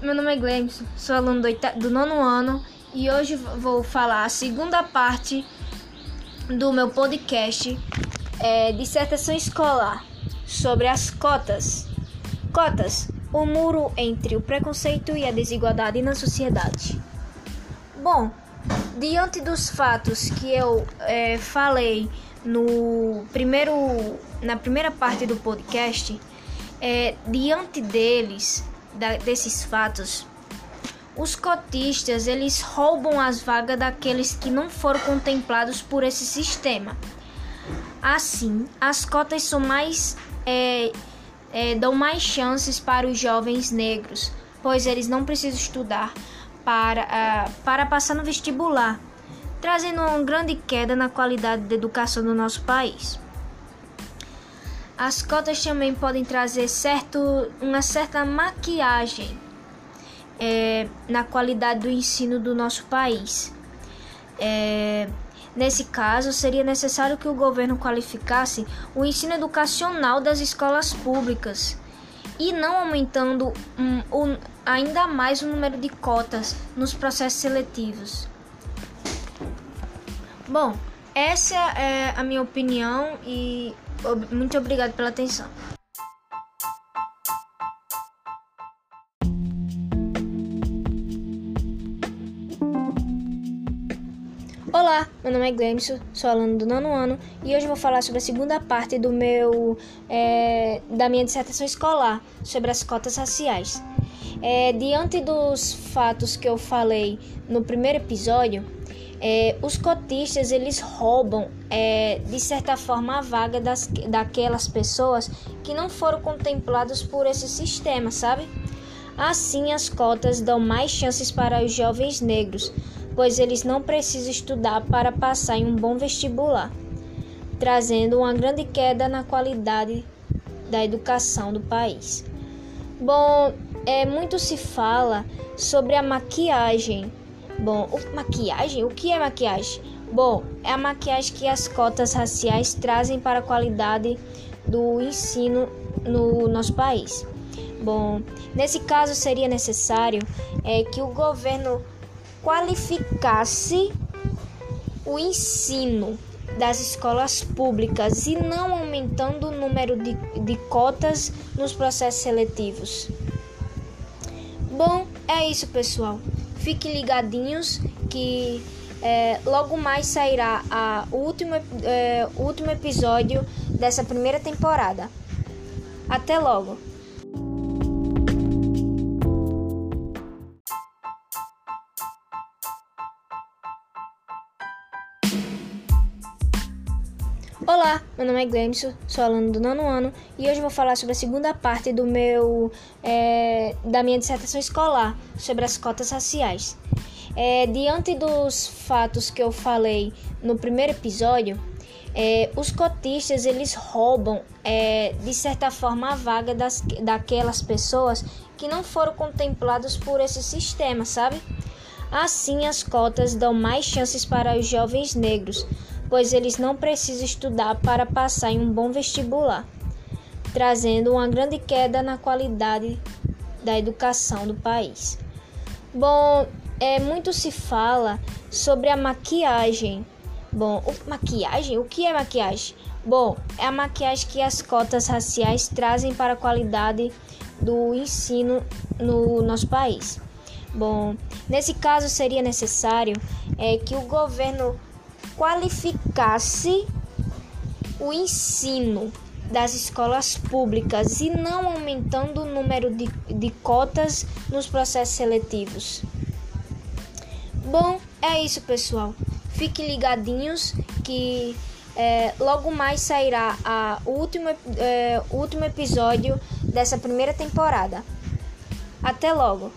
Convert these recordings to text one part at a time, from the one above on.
meu nome é Gleison, sou aluno do, do nono ano e hoje vou falar a segunda parte do meu podcast é, dissertação escolar sobre as cotas. Cotas, o muro entre o preconceito e a desigualdade na sociedade. Bom, diante dos fatos que eu é, falei no primeiro, na primeira parte do podcast, é, diante deles, da, desses fatos, os cotistas eles roubam as vagas daqueles que não foram contemplados por esse sistema. Assim, as cotas são mais é, é, dão mais chances para os jovens negros, pois eles não precisam estudar para, uh, para passar no vestibular, trazendo uma grande queda na qualidade da educação do nosso país. As cotas também podem trazer certo, uma certa maquiagem é, na qualidade do ensino do nosso país. É, nesse caso, seria necessário que o governo qualificasse o ensino educacional das escolas públicas e não aumentando um, um, ainda mais o número de cotas nos processos seletivos. Bom, essa é a minha opinião e muito obrigado pela atenção. Olá, meu nome é Glemson, sou aluno do nono ano e hoje vou falar sobre a segunda parte do meu é, da minha dissertação escolar sobre as cotas raciais. É, diante dos fatos que eu falei no primeiro episódio, é, os cotistas eles roubam é, de certa forma a vaga das, daquelas pessoas que não foram contempladas por esse sistema, sabe? Assim, as cotas dão mais chances para os jovens negros, pois eles não precisam estudar para passar em um bom vestibular, trazendo uma grande queda na qualidade da educação do país. Bom, é, muito se fala sobre a maquiagem Bom, o, maquiagem? O que é maquiagem? Bom, é a maquiagem que as cotas raciais trazem para a qualidade do ensino no nosso país. Bom, nesse caso seria necessário é, que o governo qualificasse o ensino das escolas públicas e não aumentando o número de, de cotas nos processos seletivos. Bom, é isso, pessoal. Fiquem ligadinhos que é, logo mais sairá a último, é, último episódio dessa primeira temporada. Até logo! Olá, meu nome é Glemson, sou aluno do nono ano e hoje vou falar sobre a segunda parte do meu é, da minha dissertação escolar sobre as cotas raciais. É, diante dos fatos que eu falei no primeiro episódio, é, os cotistas eles roubam é, de certa forma a vaga das, daquelas pessoas que não foram contempladas por esse sistema, sabe? Assim, as cotas dão mais chances para os jovens negros pois eles não precisam estudar para passar em um bom vestibular, trazendo uma grande queda na qualidade da educação do país. Bom, é muito se fala sobre a maquiagem. Bom, o, maquiagem? O que é maquiagem? Bom, é a maquiagem que as cotas raciais trazem para a qualidade do ensino no nosso país. Bom, nesse caso seria necessário é, que o governo qualificasse o ensino das escolas públicas e não aumentando o número de, de cotas nos processos seletivos. Bom, é isso, pessoal. Fiquem ligadinhos que é, logo mais sairá a último, é, último episódio dessa primeira temporada. Até logo!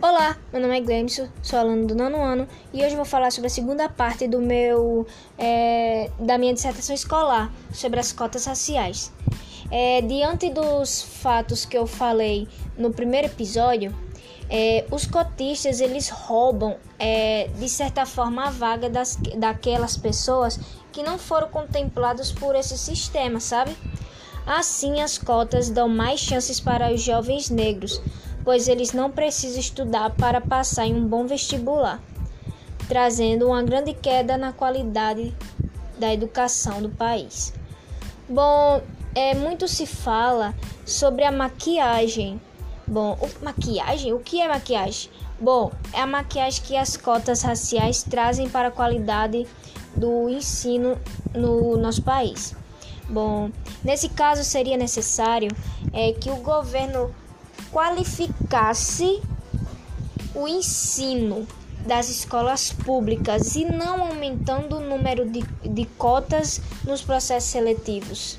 Olá, meu nome é Glemson, sou aluno do nono ano e hoje vou falar sobre a segunda parte do meu é, da minha dissertação escolar sobre as cotas raciais. É, diante dos fatos que eu falei no primeiro episódio, É, os cotistas eles roubam é, de certa forma a vaga das, daquelas pessoas que não foram contempladas por esse sistema, sabe? Assim, as cotas dão mais chances para os jovens negros, pois eles não precisam estudar para passar em um bom vestibular, trazendo uma grande queda na qualidade da educação do país. Bom, é, muito se fala sobre a maquiagem Bom, o, maquiagem? O que é maquiagem? Bom, é a maquiagem que as cotas raciais trazem para a qualidade do ensino no nosso país. Bom, nesse caso seria necessário é, que o governo qualificasse o ensino das escolas públicas e não aumentando o número de, de cotas nos processos seletivos.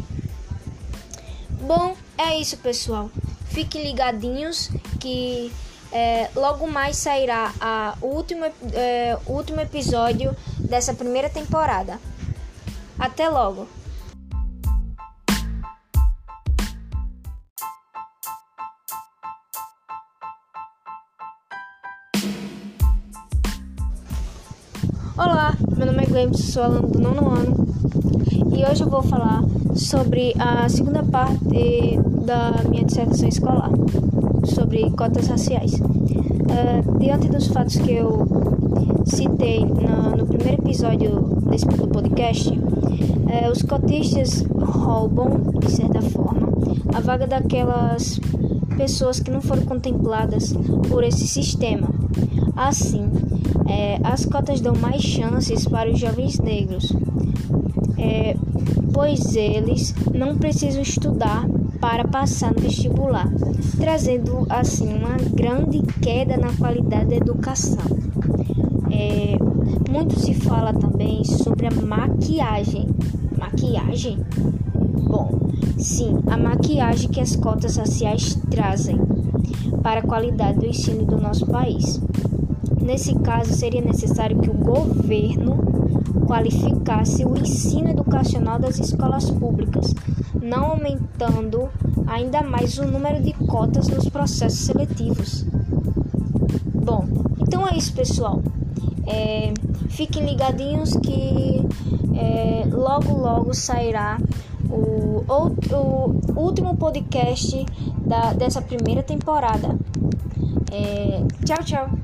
Bom, é isso, pessoal. Fiquem ligadinhos que é, logo mais sairá a, o último, é, último episódio dessa primeira temporada. Até logo! Olá, meu nome é Glenn, sou aluno do nono ano e hoje eu vou falar sobre a segunda parte da minha dissertação escolar, sobre cotas raciais. Uh, diante dos fatos que eu citei no, no primeiro episódio desse do podcast, uh, os cotistas roubam, de certa forma, a vaga daquelas pessoas que não foram contempladas por esse sistema. Assim, é, as cotas dão mais chances para os jovens negros, é, pois eles não precisam estudar para passar no vestibular, trazendo assim uma grande queda na qualidade da educação. É, muito se fala também sobre a maquiagem. Maquiagem? Bom, sim, a maquiagem que as cotas raciais trazem para a qualidade do ensino do nosso país. Nesse caso, seria necessário que o governo qualificasse o ensino educacional das escolas públicas, não aumentando ainda mais o número de cotas nos processos seletivos. Bom, então é isso, pessoal. É, fiquem ligadinhos que é, logo logo sairá o, o, último podcast da, dessa primeira temporada. É, tchau, tchau.